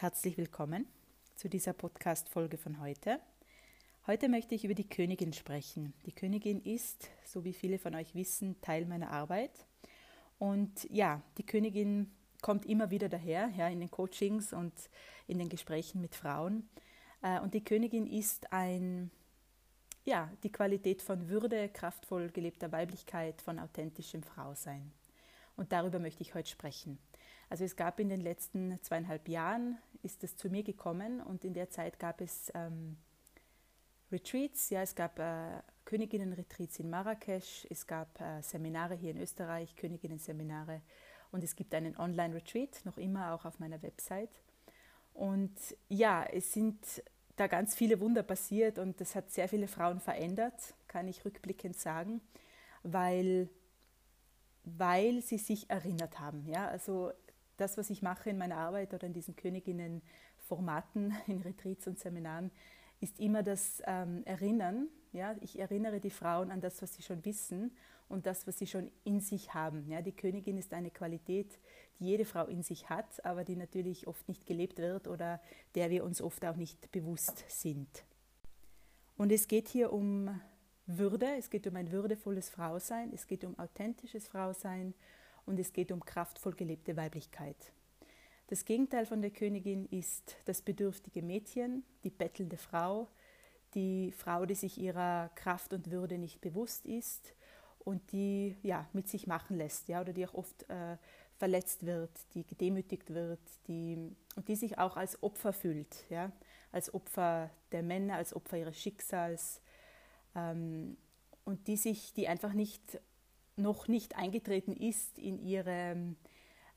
Herzlich willkommen zu dieser Podcast-Folge von heute. Heute möchte ich über die Königin sprechen. Die Königin ist, so wie viele von euch wissen, Teil meiner Arbeit. Und ja, die Königin kommt immer wieder daher, ja, in den Coachings und in den Gesprächen mit Frauen. Äh, und die Königin ist ein, ja, die Qualität von Würde, kraftvoll gelebter Weiblichkeit, von authentischem Frausein. Und darüber möchte ich heute sprechen. Also es gab in den letzten zweieinhalb Jahren, ist es zu mir gekommen und in der Zeit gab es ähm, Retreats, ja, es gab äh, Königinnen-Retreats in Marrakesch, es gab äh, Seminare hier in Österreich, Königinnen-Seminare und es gibt einen Online-Retreat, noch immer auch auf meiner Website. Und ja, es sind da ganz viele Wunder passiert und das hat sehr viele Frauen verändert, kann ich rückblickend sagen, weil, weil sie sich erinnert haben. Ja? Also das, was ich mache in meiner Arbeit oder in diesen Königinnen-Formaten, in Retreats und Seminaren, ist immer das ähm, Erinnern. Ja? Ich erinnere die Frauen an das, was sie schon wissen und das, was sie schon in sich haben. Ja? Die Königin ist eine Qualität, die jede Frau in sich hat, aber die natürlich oft nicht gelebt wird oder der wir uns oft auch nicht bewusst sind. Und es geht hier um Würde, es geht um ein würdevolles Frausein, es geht um authentisches Frausein und es geht um kraftvoll gelebte Weiblichkeit. Das Gegenteil von der Königin ist das bedürftige Mädchen, die bettelnde Frau, die Frau, die sich ihrer Kraft und Würde nicht bewusst ist und die ja, mit sich machen lässt, ja, oder die auch oft äh, verletzt wird, die gedemütigt wird, die, und die sich auch als Opfer fühlt, ja, als Opfer der Männer, als Opfer ihres Schicksals ähm, und die sich, die einfach nicht noch nicht eingetreten ist in ihre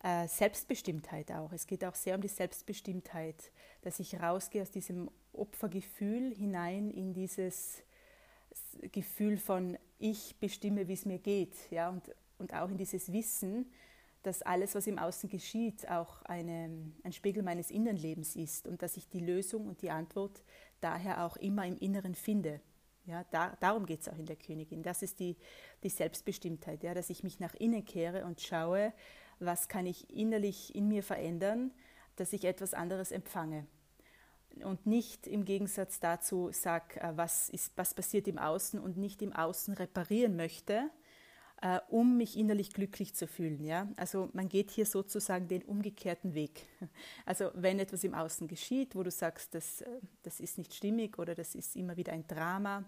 äh, Selbstbestimmtheit auch. Es geht auch sehr um die Selbstbestimmtheit, dass ich rausgehe aus diesem Opfergefühl hinein in dieses Gefühl von ich bestimme, wie es mir geht, ja, und, und auch in dieses Wissen, dass alles, was im Außen geschieht, auch eine, ein Spiegel meines Innenlebens ist und dass ich die Lösung und die Antwort daher auch immer im Inneren finde. Ja, da, darum geht es auch in der Königin. Das ist die, die Selbstbestimmtheit, ja, dass ich mich nach innen kehre und schaue, was kann ich innerlich in mir verändern, dass ich etwas anderes empfange. Und nicht im Gegensatz dazu sage, äh, was, was passiert im Außen und nicht im Außen reparieren möchte, äh, um mich innerlich glücklich zu fühlen. Ja? Also man geht hier sozusagen den umgekehrten Weg. Also wenn etwas im Außen geschieht, wo du sagst, das, äh, das ist nicht stimmig oder das ist immer wieder ein Drama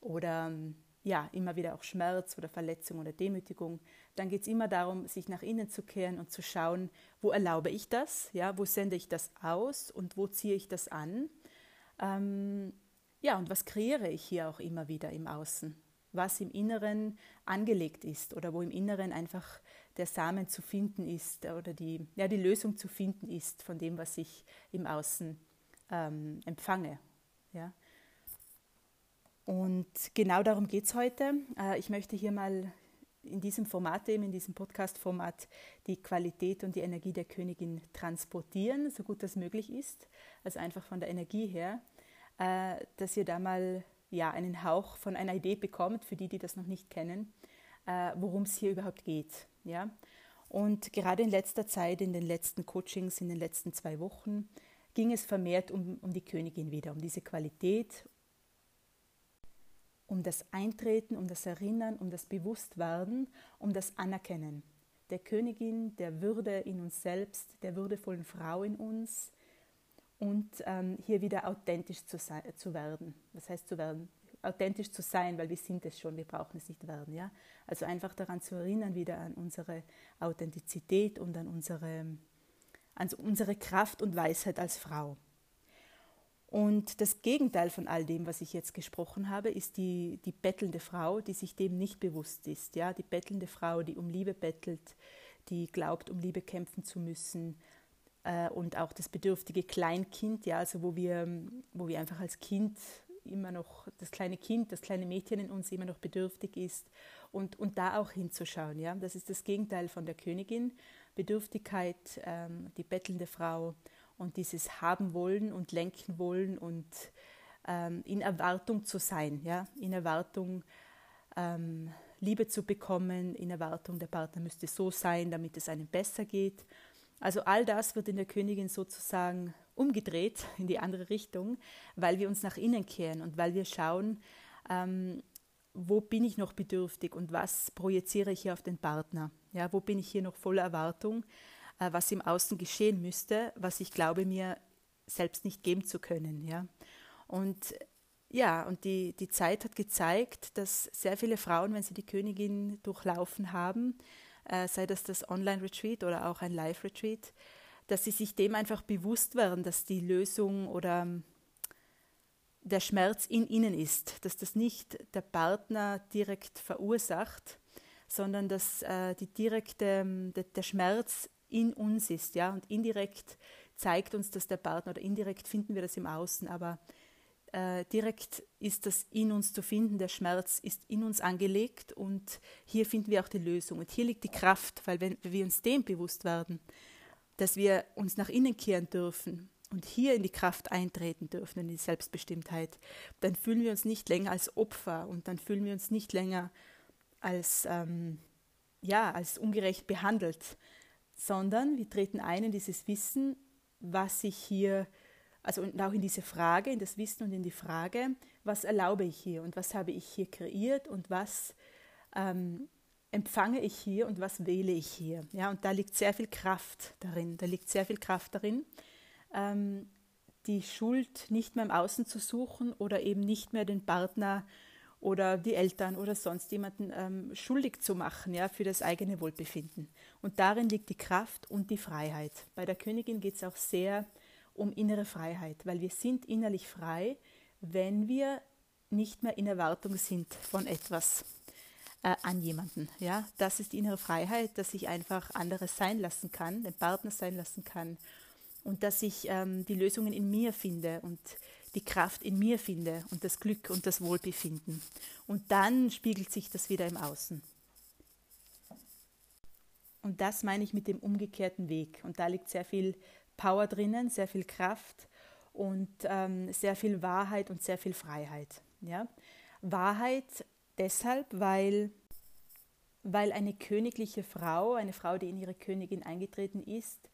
oder ja, immer wieder auch Schmerz oder Verletzung oder Demütigung, dann geht es immer darum, sich nach innen zu kehren und zu schauen, wo erlaube ich das, ja, wo sende ich das aus und wo ziehe ich das an. Ähm, ja, und was kreiere ich hier auch immer wieder im Außen? Was im Inneren angelegt ist oder wo im Inneren einfach der Samen zu finden ist oder die, ja, die Lösung zu finden ist von dem, was ich im Außen ähm, empfange. Ja. Und genau darum geht es heute. Äh, ich möchte hier mal in diesem Format, eben in diesem Podcast-Format, die Qualität und die Energie der Königin transportieren, so gut das möglich ist, also einfach von der Energie her, äh, dass ihr da mal ja, einen Hauch von einer Idee bekommt, für die, die das noch nicht kennen, äh, worum es hier überhaupt geht. Ja? Und gerade in letzter Zeit, in den letzten Coachings, in den letzten zwei Wochen, ging es vermehrt um, um die Königin wieder, um diese Qualität, um das Eintreten, um das Erinnern, um das Bewusstwerden, um das Anerkennen der Königin, der Würde in uns selbst, der würdevollen Frau in uns, und ähm, hier wieder authentisch zu, sein, zu werden. Was heißt zu werden? Authentisch zu sein, weil wir sind es schon, wir brauchen es nicht werden. Ja? Also einfach daran zu erinnern, wieder an unsere Authentizität und an unsere, an unsere Kraft und Weisheit als Frau. Und das Gegenteil von all dem, was ich jetzt gesprochen habe, ist die, die bettelnde Frau, die sich dem nicht bewusst ist. Ja? Die bettelnde Frau, die um Liebe bettelt, die glaubt, um Liebe kämpfen zu müssen, äh, und auch das bedürftige Kleinkind, ja, also wo wir, wo wir einfach als Kind immer noch, das kleine Kind, das kleine Mädchen in uns immer noch bedürftig ist und, und da auch hinzuschauen. Ja? Das ist das Gegenteil von der Königin. Bedürftigkeit, ähm, die bettelnde Frau und dieses Haben wollen und lenken wollen und ähm, in Erwartung zu sein, ja? in Erwartung ähm, Liebe zu bekommen, in Erwartung, der Partner müsste so sein, damit es einem besser geht also all das wird in der Königin sozusagen umgedreht in die andere Richtung, weil wir uns nach innen kehren und weil wir schauen, ähm, wo bin ich noch bedürftig und was projiziere ich hier auf den Partner? Ja, wo bin ich hier noch voller Erwartung, äh, was im Außen geschehen müsste, was ich glaube mir selbst nicht geben zu können. Ja? Und ja, und die, die Zeit hat gezeigt, dass sehr viele Frauen, wenn sie die Königin durchlaufen haben, äh, sei das das Online-Retreat oder auch ein Live-Retreat, dass sie sich dem einfach bewusst werden, dass die Lösung oder ähm, der Schmerz in ihnen ist, dass das nicht der Partner direkt verursacht, sondern dass äh, die direkte, ähm, der, Schmerz in uns ist, ja, und indirekt zeigt uns das der Partner oder indirekt finden wir das im Außen, aber äh, direkt ist das in uns zu finden, der Schmerz ist in uns angelegt und hier finden wir auch die Lösung. Und hier liegt die Kraft, weil wenn wir uns dem bewusst werden, dass wir uns nach innen kehren dürfen und hier in die Kraft eintreten dürfen, in die Selbstbestimmtheit, dann fühlen wir uns nicht länger als Opfer und dann fühlen wir uns nicht länger als, ähm, ja, als ungerecht behandelt, sondern wir treten ein in dieses Wissen, was sich hier also und auch in diese Frage, in das Wissen und in die Frage, was erlaube ich hier und was habe ich hier kreiert und was ähm, empfange ich hier und was wähle ich hier. Ja, und da liegt sehr viel Kraft darin. Da liegt sehr viel Kraft darin, ähm, die Schuld nicht mehr im Außen zu suchen oder eben nicht mehr den Partner oder die Eltern oder sonst jemanden ähm, schuldig zu machen ja, für das eigene Wohlbefinden. Und darin liegt die Kraft und die Freiheit. Bei der Königin geht es auch sehr um innere Freiheit, weil wir sind innerlich frei, wenn wir nicht mehr in Erwartung sind von etwas äh, an jemanden. Ja, das ist die innere Freiheit, dass ich einfach anderes sein lassen kann, den Partner sein lassen kann und dass ich ähm, die Lösungen in mir finde und die Kraft in mir finde und das Glück und das Wohlbefinden. Und dann spiegelt sich das wieder im Außen. Und das meine ich mit dem umgekehrten Weg. Und da liegt sehr viel Power drinnen, sehr viel Kraft und ähm, sehr viel Wahrheit und sehr viel Freiheit. Ja? Wahrheit deshalb, weil, weil eine königliche Frau, eine Frau, die in ihre Königin eingetreten ist,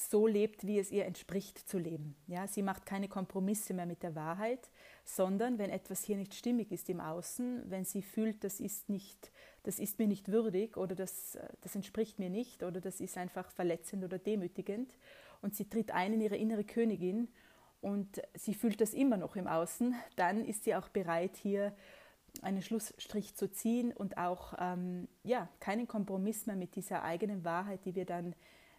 so lebt, wie es ihr entspricht zu leben. Ja, sie macht keine Kompromisse mehr mit der Wahrheit, sondern wenn etwas hier nicht stimmig ist im Außen, wenn sie fühlt, das ist nicht, das ist mir nicht würdig oder das, das entspricht mir nicht oder das ist einfach verletzend oder demütigend und sie tritt ein in ihre innere Königin und sie fühlt das immer noch im Außen, dann ist sie auch bereit, hier einen Schlussstrich zu ziehen und auch ähm, ja, keinen Kompromiss mehr mit dieser eigenen Wahrheit, die wir dann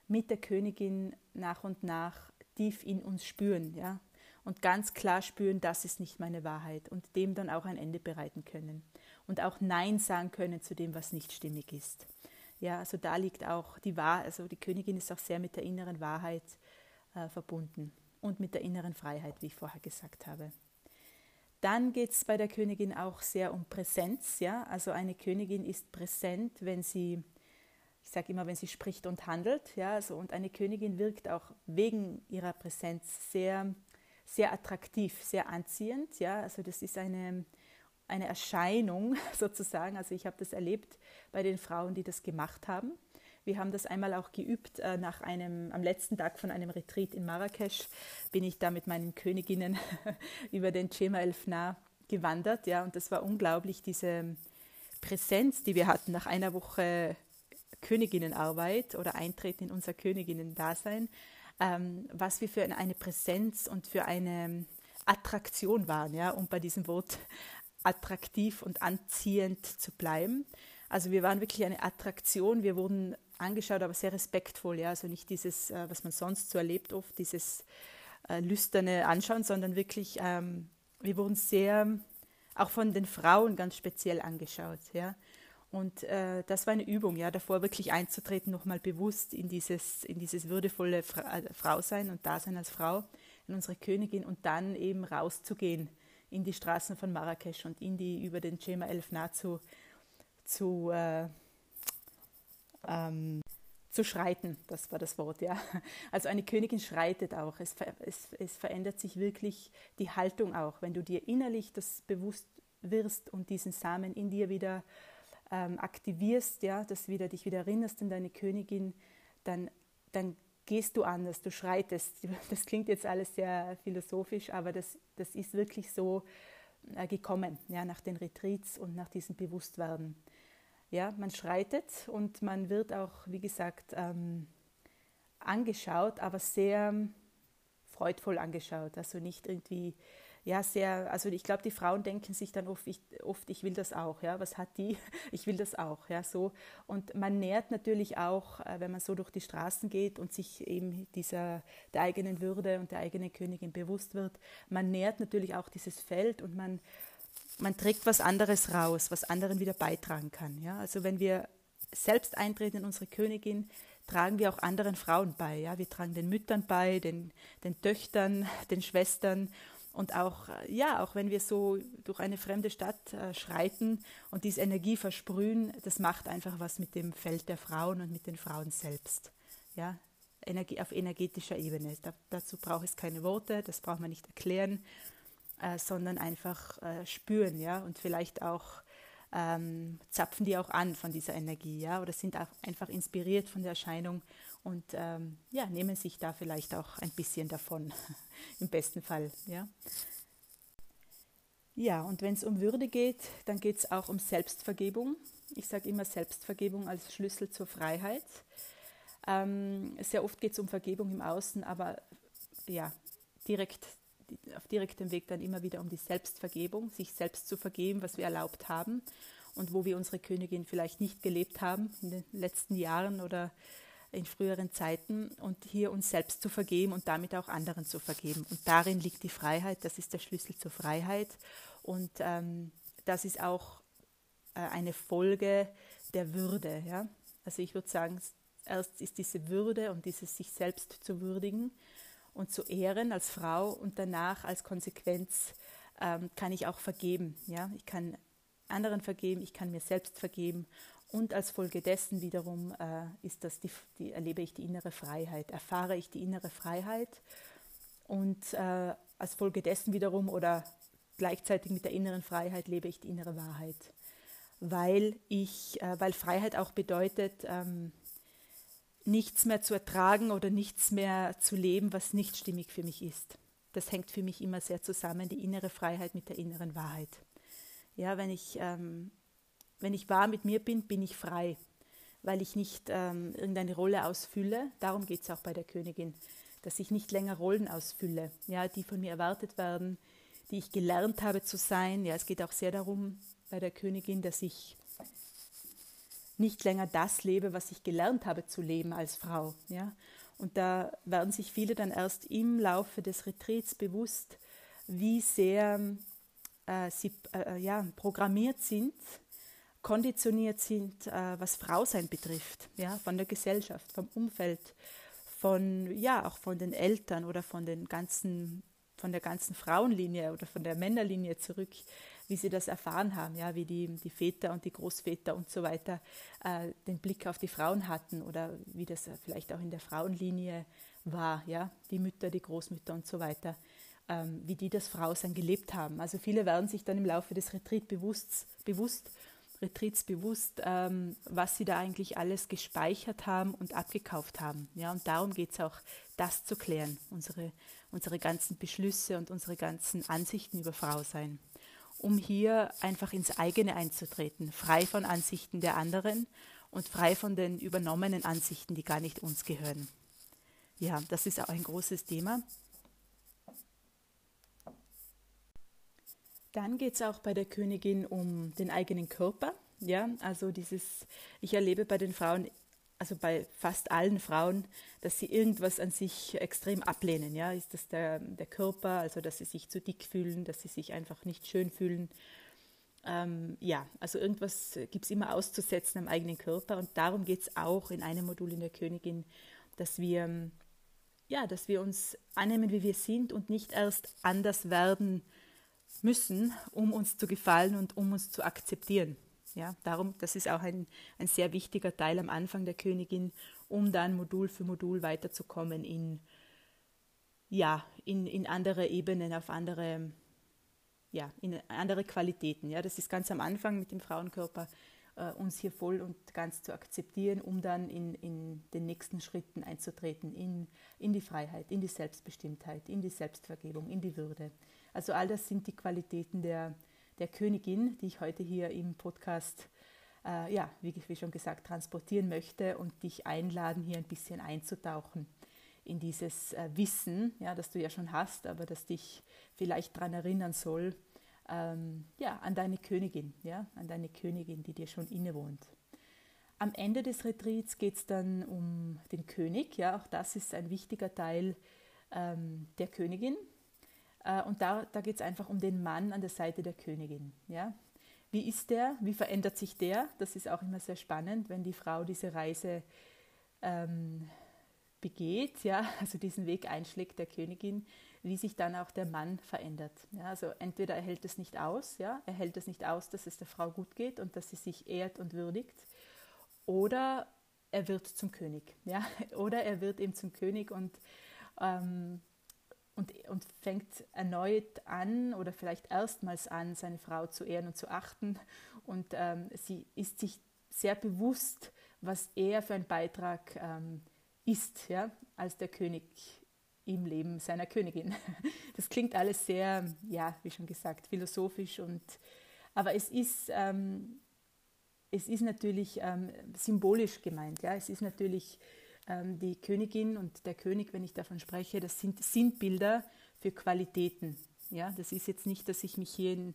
mit der Königin nach und nach tief in uns spüren. Ja? Und ganz klar spüren, das ist nicht meine Wahrheit und dem dann auch ein Ende bereiten können. Und auch Nein sagen können zu dem, was nicht stimmig ist. Ja, also da liegt auch die Wahrheit, also die Königin ist auch sehr mit der inneren Wahrheit äh, verbunden und mit der inneren Freiheit, wie ich vorher gesagt habe. Dann geht es bei der Königin auch sehr um Präsenz. Ja? Also eine Königin ist präsent, wenn sie, ich sage immer, wenn sie spricht und handelt. Ja? Also, und eine Königin wirkt auch wegen ihrer Präsenz sehr, sehr attraktiv, sehr anziehend. Ja? Also das ist eine, eine Erscheinung sozusagen. Also ich habe das erlebt bei den Frauen, die das gemacht haben. Wir haben das einmal auch geübt äh, nach einem, am letzten Tag von einem Retreat in Marrakesch bin ich da mit meinen Königinnen über den Chema Elfna gewandert, ja, und das war unglaublich, diese Präsenz, die wir hatten nach einer Woche Königinnenarbeit oder Eintreten in unser Königinnen-Dasein, ähm, was wir für eine Präsenz und für eine Attraktion waren, ja, um bei diesem Wort attraktiv und anziehend zu bleiben. Also wir waren wirklich eine Attraktion. Wir wurden angeschaut, aber sehr respektvoll. Ja? Also nicht dieses, äh, was man sonst so erlebt, oft dieses äh, lüsterne Anschauen, sondern wirklich, ähm, wir wurden sehr, auch von den Frauen ganz speziell angeschaut. Ja? Und äh, das war eine Übung, ja, davor wirklich einzutreten, nochmal bewusst in dieses, in dieses würdevolle Fra äh, Frausein und Dasein als Frau, in unsere Königin und dann eben rauszugehen in die Straßen von Marrakesch und in die über den Cema Elf zu, zu, äh, ähm, zu schreiten, das war das Wort, ja. Also eine Königin schreitet auch. Es, es, es verändert sich wirklich die Haltung auch. Wenn du dir innerlich das bewusst wirst und diesen Samen in dir wieder ähm, aktivierst, ja, dass wieder dich wieder erinnerst an deine Königin, dann, dann gehst du anders, du schreitest. Das klingt jetzt alles sehr philosophisch, aber das, das ist wirklich so äh, gekommen, ja, nach den Retreats und nach diesem Bewusstwerden. Ja, man schreitet und man wird auch, wie gesagt, ähm, angeschaut, aber sehr freudvoll angeschaut. Also nicht irgendwie ja, sehr, also ich glaube, die Frauen denken sich dann oft ich, oft, ich will das auch, ja, was hat die? Ich will das auch, ja, so. Und man nährt natürlich auch, äh, wenn man so durch die Straßen geht und sich eben dieser, der eigenen Würde und der eigenen Königin bewusst wird, man nährt natürlich auch dieses Feld und man, man trägt was anderes raus, was anderen wieder beitragen kann, ja. Also wenn wir selbst eintreten in unsere Königin, tragen wir auch anderen Frauen bei. Ja? Wir tragen den Müttern bei, den, den Töchtern, den Schwestern und auch, äh, ja, auch wenn wir so durch eine fremde Stadt äh, schreiten und diese Energie versprühen, das macht einfach was mit dem Feld der Frauen und mit den Frauen selbst. Ja, Energie, auf energetischer Ebene. Da, dazu braucht es keine Worte, das braucht man nicht erklären, äh, sondern einfach äh, spüren, ja, und vielleicht auch ähm, zapfen die auch an von dieser Energie, ja, oder sind auch einfach inspiriert von der Erscheinung und ähm, ja, nehmen sich da vielleicht auch ein bisschen davon, im besten Fall. Ja, ja und wenn es um Würde geht, dann geht es auch um Selbstvergebung. Ich sage immer Selbstvergebung als Schlüssel zur Freiheit. Ähm, sehr oft geht es um Vergebung im Außen, aber ja, direkt, auf direktem Weg dann immer wieder um die Selbstvergebung, sich selbst zu vergeben, was wir erlaubt haben und wo wir unsere Königin vielleicht nicht gelebt haben in den letzten Jahren oder in früheren Zeiten und hier uns selbst zu vergeben und damit auch anderen zu vergeben. Und darin liegt die Freiheit, das ist der Schlüssel zur Freiheit und ähm, das ist auch äh, eine Folge der Würde. Ja? Also ich würde sagen, erst ist diese Würde und dieses sich selbst zu würdigen und zu ehren als Frau und danach als Konsequenz ähm, kann ich auch vergeben. Ja? Ich kann anderen vergeben, ich kann mir selbst vergeben und als Folge dessen wiederum äh, ist das die, die, erlebe ich die innere Freiheit, erfahre ich die innere Freiheit und äh, als Folge dessen wiederum oder gleichzeitig mit der inneren Freiheit lebe ich die innere Wahrheit, weil ich, äh, weil Freiheit auch bedeutet ähm, nichts mehr zu ertragen oder nichts mehr zu leben, was nicht stimmig für mich ist. Das hängt für mich immer sehr zusammen, die innere Freiheit mit der inneren Wahrheit. Ja, wenn ich ähm, wenn ich wahr mit mir bin, bin ich frei, weil ich nicht ähm, irgendeine Rolle ausfülle. Darum geht es auch bei der Königin, dass ich nicht länger Rollen ausfülle, ja, die von mir erwartet werden, die ich gelernt habe zu sein. Ja, es geht auch sehr darum bei der Königin, dass ich nicht länger das lebe, was ich gelernt habe zu leben als Frau. Ja? Und da werden sich viele dann erst im Laufe des Retreats bewusst, wie sehr äh, sie äh, ja, programmiert sind, konditioniert sind, äh, was Frausein betrifft, ja, von der Gesellschaft, vom Umfeld, von ja auch von den Eltern oder von den ganzen, von der ganzen Frauenlinie oder von der Männerlinie zurück, wie sie das erfahren haben, ja, wie die, die Väter und die Großväter und so weiter äh, den Blick auf die Frauen hatten oder wie das vielleicht auch in der Frauenlinie war, ja, die Mütter, die Großmütter und so weiter, ähm, wie die das Frausein gelebt haben. Also viele werden sich dann im Laufe des Retreat bewusst, Retreats bewusst, ähm, was sie da eigentlich alles gespeichert haben und abgekauft haben. Ja, und darum geht es auch, das zu klären, unsere, unsere ganzen Beschlüsse und unsere ganzen Ansichten über Frau sein, um hier einfach ins eigene einzutreten, frei von Ansichten der anderen und frei von den übernommenen Ansichten, die gar nicht uns gehören. Ja, das ist auch ein großes Thema. Dann geht es auch bei der Königin um den eigenen Körper. Ja, also dieses, ich erlebe bei den Frauen, also bei fast allen Frauen, dass sie irgendwas an sich extrem ablehnen. Ja, ist das der, der Körper, also dass sie sich zu dick fühlen, dass sie sich einfach nicht schön fühlen. Ähm, ja, also irgendwas gibt es immer auszusetzen am eigenen Körper und darum geht es auch in einem Modul in der Königin, dass wir, ja, dass wir uns annehmen, wie wir sind und nicht erst anders werden, müssen, um uns zu gefallen und um uns zu akzeptieren. Ja, darum, das ist auch ein, ein sehr wichtiger Teil am Anfang der Königin, um dann Modul für Modul weiterzukommen in, ja, in, in andere Ebenen, auf andere, ja, in andere Qualitäten. Ja, das ist ganz am Anfang mit dem Frauenkörper äh, uns hier voll und ganz zu akzeptieren, um dann in, in den nächsten Schritten einzutreten, in, in die Freiheit, in die Selbstbestimmtheit, in die Selbstvergebung, in die Würde. Also all das sind die Qualitäten der, der Königin, die ich heute hier im Podcast, äh, ja, wie, wie schon gesagt, transportieren möchte und dich einladen, hier ein bisschen einzutauchen in dieses äh, Wissen, ja, das du ja schon hast, aber das dich vielleicht daran erinnern soll, ähm, ja, an deine Königin, ja, an deine Königin, die dir schon innewohnt. Am Ende des Retreats geht es dann um den König, ja, auch das ist ein wichtiger Teil ähm, der Königin. Äh, und da, da geht es einfach um den Mann an der Seite der Königin, ja. Wie ist der? Wie verändert sich der? Das ist auch immer sehr spannend, wenn die Frau diese Reise ähm, begeht, ja, also diesen Weg einschlägt der Königin, wie sich dann auch der Mann verändert. Ja, also entweder er hält es nicht aus, ja, er hält es nicht aus, dass es der Frau gut geht und dass sie sich ehrt und würdigt, oder er wird zum König, ja, oder er wird eben zum König und, ähm, und, und fängt erneut an oder vielleicht erstmals an, seine Frau zu ehren und zu achten und ähm, sie ist sich sehr bewusst, was er für einen Beitrag ähm, ist, ja, als der König im Leben seiner Königin. Das klingt alles sehr, ja, wie schon gesagt, philosophisch und aber es ist, ähm, es ist natürlich ähm, symbolisch gemeint. Ja? Es ist natürlich die Königin und der König, wenn ich davon spreche, das sind Sinnbilder für Qualitäten. Ja? Das ist jetzt nicht, dass ich mich hier in,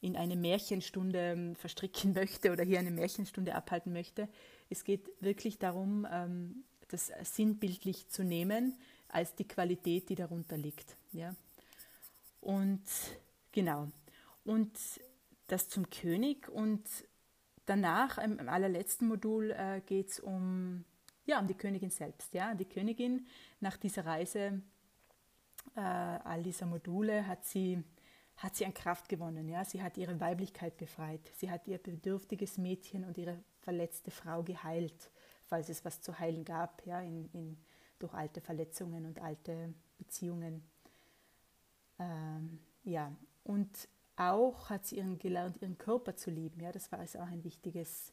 in eine Märchenstunde ähm, verstricken möchte oder hier eine Märchenstunde abhalten möchte. Es geht wirklich darum, ähm, das sinnbildlich zu nehmen als die Qualität, die darunter liegt. Ja? Und genau. Und das zum König und danach, im, im allerletzten Modul, äh, geht es um, ja, um die Königin selbst. Ja? Die Königin nach dieser Reise, äh, all dieser Module, hat sie, hat sie an Kraft gewonnen. Ja? Sie hat ihre Weiblichkeit befreit. Sie hat ihr bedürftiges Mädchen und ihre verletzte Frau geheilt falls es was zu heilen gab, ja, in, in, durch alte Verletzungen und alte Beziehungen. Ähm, ja, und auch hat sie ihren gelernt, ihren Körper zu lieben. Ja, das war also auch ein wichtiges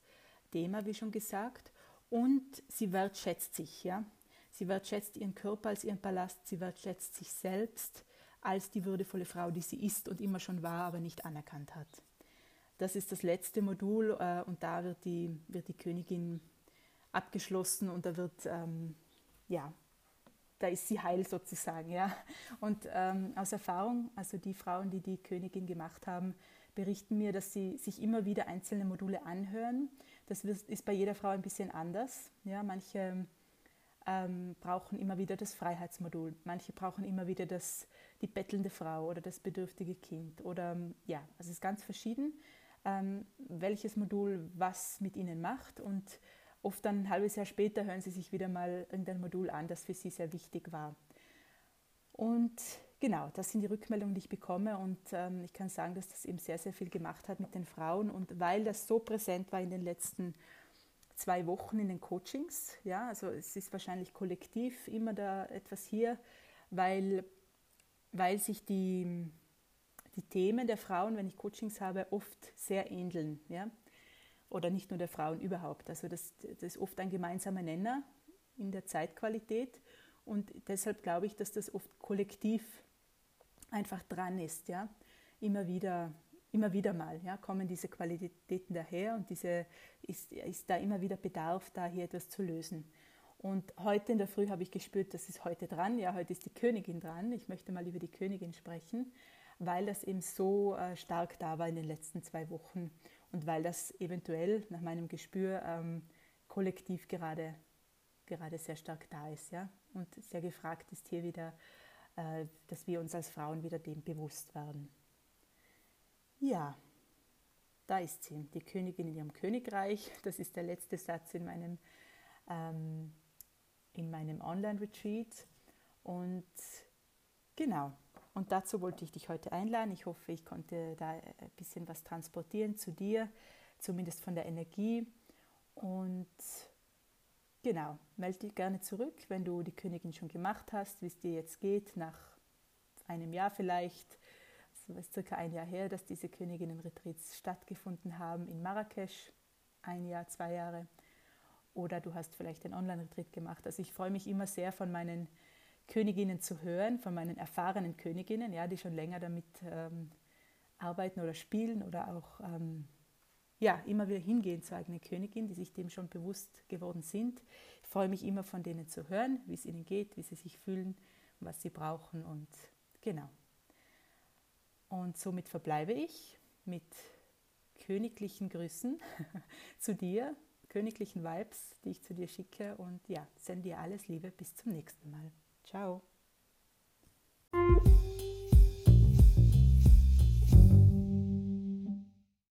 Thema, wie schon gesagt. Und sie wertschätzt sich. Ja, sie wertschätzt ihren Körper als ihren Palast. Sie wertschätzt sich selbst als die würdevolle Frau, die sie ist und immer schon war, aber nicht anerkannt hat. Das ist das letzte Modul äh, und da wird die, wird die Königin abgeschlossen und da wird, ähm, ja, da ist sie heil sozusagen. Ja. Und ähm, aus Erfahrung, also die Frauen, die die Königin gemacht haben, berichten mir, dass sie sich immer wieder einzelne Module anhören. Das ist bei jeder Frau ein bisschen anders. Ja. Manche ähm, brauchen immer wieder das Freiheitsmodul, manche brauchen immer wieder das, die bettelnde Frau oder das bedürftige Kind. Oder ja, also es ist ganz verschieden, ähm, welches Modul was mit ihnen macht. Und oft dann ein halbes Jahr später hören sie sich wieder mal irgendein Modul an, das für sie sehr wichtig war. Und genau, das sind die Rückmeldungen, die ich bekomme und ähm, ich kann sagen, dass das eben sehr, sehr viel gemacht hat mit den Frauen und weil das so präsent war in den letzten zwei Wochen in den Coachings, ja, also es ist wahrscheinlich kollektiv immer da etwas hier, weil, weil sich die, die Themen der Frauen, wenn ich Coachings habe, oft sehr ähneln, ja oder nicht nur der Frauen überhaupt. Also das, das ist oft ein gemeinsamer Nenner in der Zeitqualität und deshalb glaube ich, dass das oft kollektiv einfach dran ist. Ja? Immer wieder immer wieder mal ja, kommen diese Qualitäten daher und diese, ist, ist da immer wieder Bedarf, da hier etwas zu lösen. Und heute in der Früh habe ich gespürt, das ist heute dran. Ja, heute ist die Königin dran. Ich möchte mal über die Königin sprechen, weil das eben so äh, stark da war in den letzten zwei Wochen und weil das eventuell nach meinem Gespür ähm, kollektiv gerade, gerade sehr stark da ist. Ja? Und sehr gefragt ist hier wieder, dass wir uns als Frauen wieder dem bewusst werden. Ja, da ist sie, die Königin in ihrem Königreich. Das ist der letzte Satz in meinem, ähm, meinem Online-Retreat. Und genau, und dazu wollte ich dich heute einladen. Ich hoffe, ich konnte da ein bisschen was transportieren zu dir, zumindest von der Energie. Und genau, melde dich gerne zurück, wenn du die Königin schon gemacht hast, wie es dir jetzt geht, nach einem Jahr vielleicht. Es ist circa ein Jahr her, dass diese Königinnen-Retreats stattgefunden haben in Marrakesch. ein Jahr, zwei Jahre oder du hast vielleicht einen Online-Retreat gemacht. Also ich freue mich immer sehr von meinen Königinnen zu hören, von meinen erfahrenen Königinnen, ja, die schon länger damit ähm, arbeiten oder spielen oder auch ähm, ja, immer wieder hingehen zur eigenen Königin, die sich dem schon bewusst geworden sind. Ich freue mich immer von denen zu hören, wie es ihnen geht, wie sie sich fühlen, was sie brauchen und genau. Und somit verbleibe ich mit königlichen Grüßen zu dir, königlichen Vibes, die ich zu dir schicke und ja, sende dir alles Liebe. Bis zum nächsten Mal. Ciao.